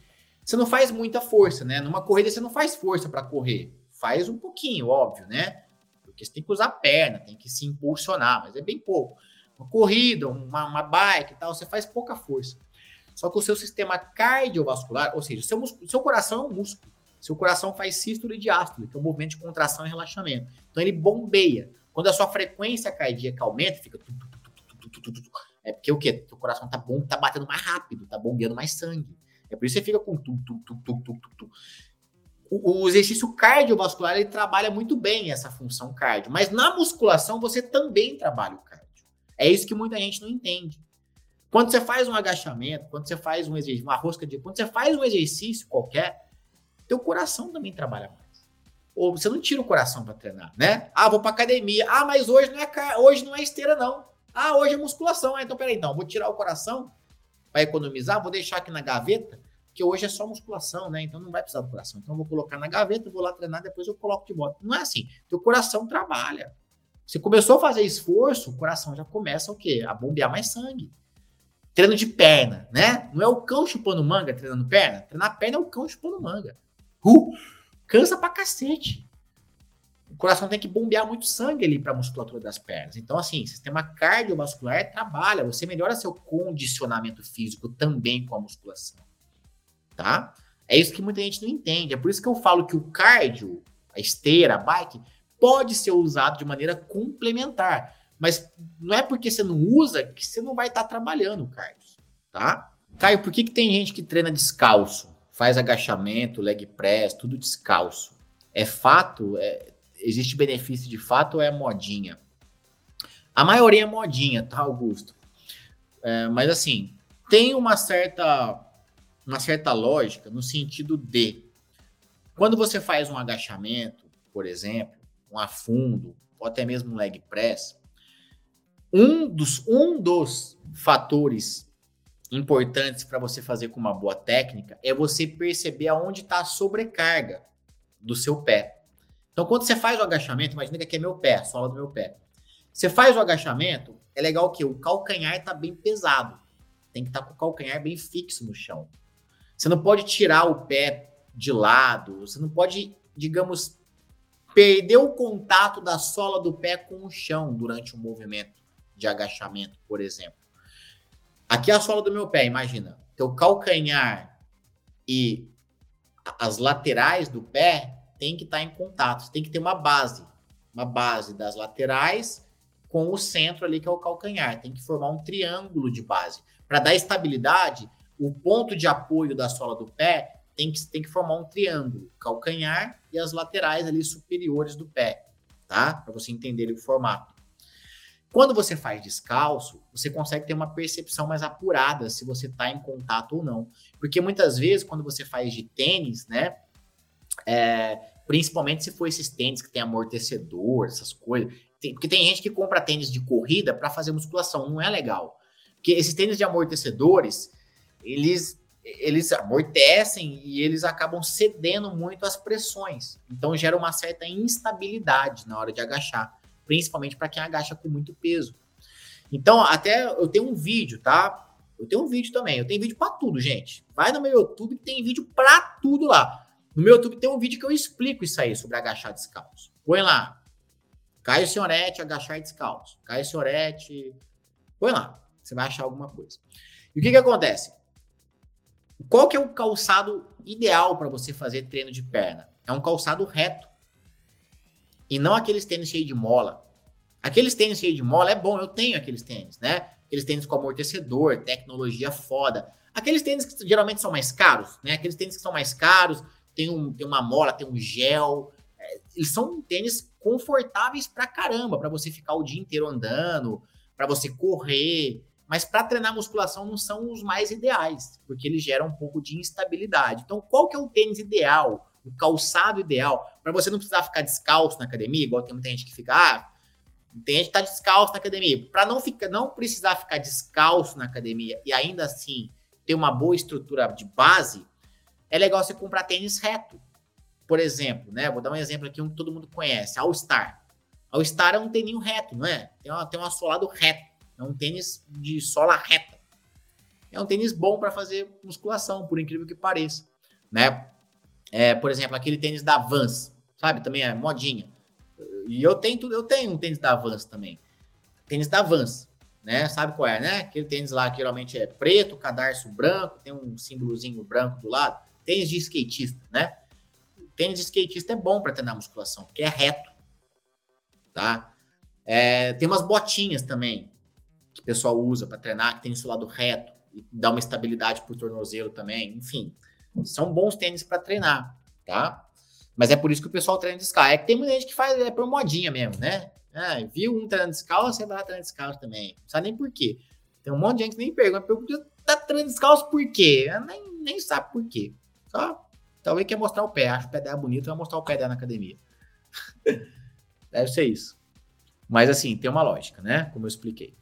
você não faz muita força, né? Numa corrida você não faz força para correr, faz um pouquinho, óbvio, né? Porque você tem que usar a perna, tem que se impulsionar, mas é bem pouco uma corrida, uma, uma bike e tal, você faz pouca força. Só que o seu sistema cardiovascular, ou seja, o seu, seu coração é um músculo. Seu coração faz sístole e diástole, que é um movimento de contração e relaxamento. Então ele bombeia. Quando a sua frequência cardíaca aumenta, fica. É porque o quê? O coração tá bom, tá batendo mais rápido, tá bombeando mais sangue. É por isso que você fica com o, o exercício cardiovascular ele trabalha muito bem essa função cardio, mas na musculação você também trabalha o cardio. É isso que muita gente não entende. Quando você faz um agachamento, quando você faz um exercício, uma rosca de, quando você faz um exercício qualquer, teu coração também trabalha mais. Ou você não tira o coração para treinar, né? Ah, vou para academia. Ah, mas hoje não é hoje não é esteira não. Ah, hoje é musculação. Ah, então peraí, então, vou tirar o coração para economizar, vou deixar aqui na gaveta, que hoje é só musculação, né? Então não vai precisar do coração. Então vou colocar na gaveta, vou lá treinar, depois eu coloco de volta. Não é assim. Teu coração trabalha. Você começou a fazer esforço, o coração já começa o quê? A bombear mais sangue. Treino de perna, né? Não é o cão chupando manga treinando perna. Treinar perna é o cão chupando manga. Uh, cansa pra cacete. O coração tem que bombear muito sangue ali para a musculatura das pernas. Então, assim, sistema cardiovascular trabalha. Você melhora seu condicionamento físico também com a musculação. Tá? É isso que muita gente não entende. É por isso que eu falo que o cardio, a esteira, a bike, pode ser usado de maneira complementar. Mas não é porque você não usa que você não vai estar tá trabalhando, Carlos. Tá? Caio, por que, que tem gente que treina descalço? Faz agachamento, leg press, tudo descalço. É fato? É, existe benefício de fato ou é modinha? A maioria é modinha, tá, Augusto? É, mas assim, tem uma certa, uma certa lógica no sentido de quando você faz um agachamento, por exemplo, um afundo, ou até mesmo um leg press, um dos, um dos fatores importantes para você fazer com uma boa técnica é você perceber aonde está a sobrecarga do seu pé. Então, quando você faz o agachamento, imagina que aqui é meu pé, sola do meu pé. Você faz o agachamento, é legal que o calcanhar está bem pesado. Tem que estar tá com o calcanhar bem fixo no chão. Você não pode tirar o pé de lado, você não pode, digamos, perdeu o contato da sola do pé com o chão durante o um movimento de agachamento, por exemplo. Aqui é a sola do meu pé, imagina. Teu calcanhar e as laterais do pé tem que estar em contato, tem que ter uma base, uma base das laterais com o centro ali que é o calcanhar, tem que formar um triângulo de base. Para dar estabilidade, o ponto de apoio da sola do pé tem que, tem que formar um triângulo, calcanhar e as laterais ali superiores do pé, tá? Para você entender o formato. Quando você faz descalço, você consegue ter uma percepção mais apurada se você está em contato ou não. Porque muitas vezes, quando você faz de tênis, né? É, principalmente se for esses tênis que tem amortecedor, essas coisas. Tem, porque tem gente que compra tênis de corrida para fazer musculação, não é legal. Porque esses tênis de amortecedores, eles, eles amortecem e eles acabam cedendo muito às pressões. Então gera uma certa instabilidade na hora de agachar principalmente para quem agacha com muito peso. Então, até eu tenho um vídeo, tá? Eu tenho um vídeo também. Eu tenho vídeo para tudo, gente. Vai no meu YouTube, tem vídeo para tudo lá. No meu YouTube tem um vídeo que eu explico isso aí sobre agachar descalço. Põe lá. Caio Senhorete, agachar descalço. Caio Senhorete. Põe lá. Você vai achar alguma coisa. E o que que acontece? Qual que é o calçado ideal para você fazer treino de perna? É um calçado reto. E não aqueles tênis cheios de mola. Aqueles tênis cheios de mola é bom, eu tenho aqueles tênis, né? Aqueles tênis com amortecedor, tecnologia foda. Aqueles tênis que geralmente são mais caros, né? Aqueles tênis que são mais caros, tem, um, tem uma mola, tem um gel. É, eles são tênis confortáveis pra caramba, para você ficar o dia inteiro andando, para você correr. Mas para treinar musculação não são os mais ideais, porque eles geram um pouco de instabilidade. Então, qual que é o tênis ideal? o calçado ideal, para você não precisar ficar descalço na academia, igual tem muita gente que fica, ah, tem gente que tá descalço na academia. Para não ficar, não precisar ficar descalço na academia e ainda assim ter uma boa estrutura de base, é legal você comprar tênis reto. Por exemplo, né? Vou dar um exemplo aqui, um que todo mundo conhece, All Star. All Star é um tênis reto, não é? Tem, uma, tem um assolado reto. É um tênis de sola reta. É um tênis bom para fazer musculação, por incrível que pareça, né? É, por exemplo, aquele tênis da Vans, sabe? Também é modinha. E eu tenho eu tenho um tênis da Vans também. Tênis da Vans, né? Sabe qual é, né? Aquele tênis lá que geralmente é preto, cadarço branco, tem um símbolozinho branco do lado. Tênis de skatista, né? Tênis de skatista é bom para treinar musculação, porque é reto, tá? É, tem umas botinhas também que o pessoal usa para treinar, que tem esse lado reto e dá uma estabilidade pro tornozelo também, enfim. São bons tênis para treinar, tá? Mas é por isso que o pessoal treina descalço. É que tem muita gente que faz é por modinha mesmo, né? Ah, viu um treinando descalço, você vai lá treinando descalço também. Não sabe nem por quê. Tem um monte de gente que nem pergunta, pergunta tá treinando descalço por quê? Nem, nem sabe por quê. Só talvez quer mostrar o pé. Acho o pé dela bonito, vai mostrar o pé dela na academia. Deve ser isso. Mas assim, tem uma lógica, né? Como eu expliquei.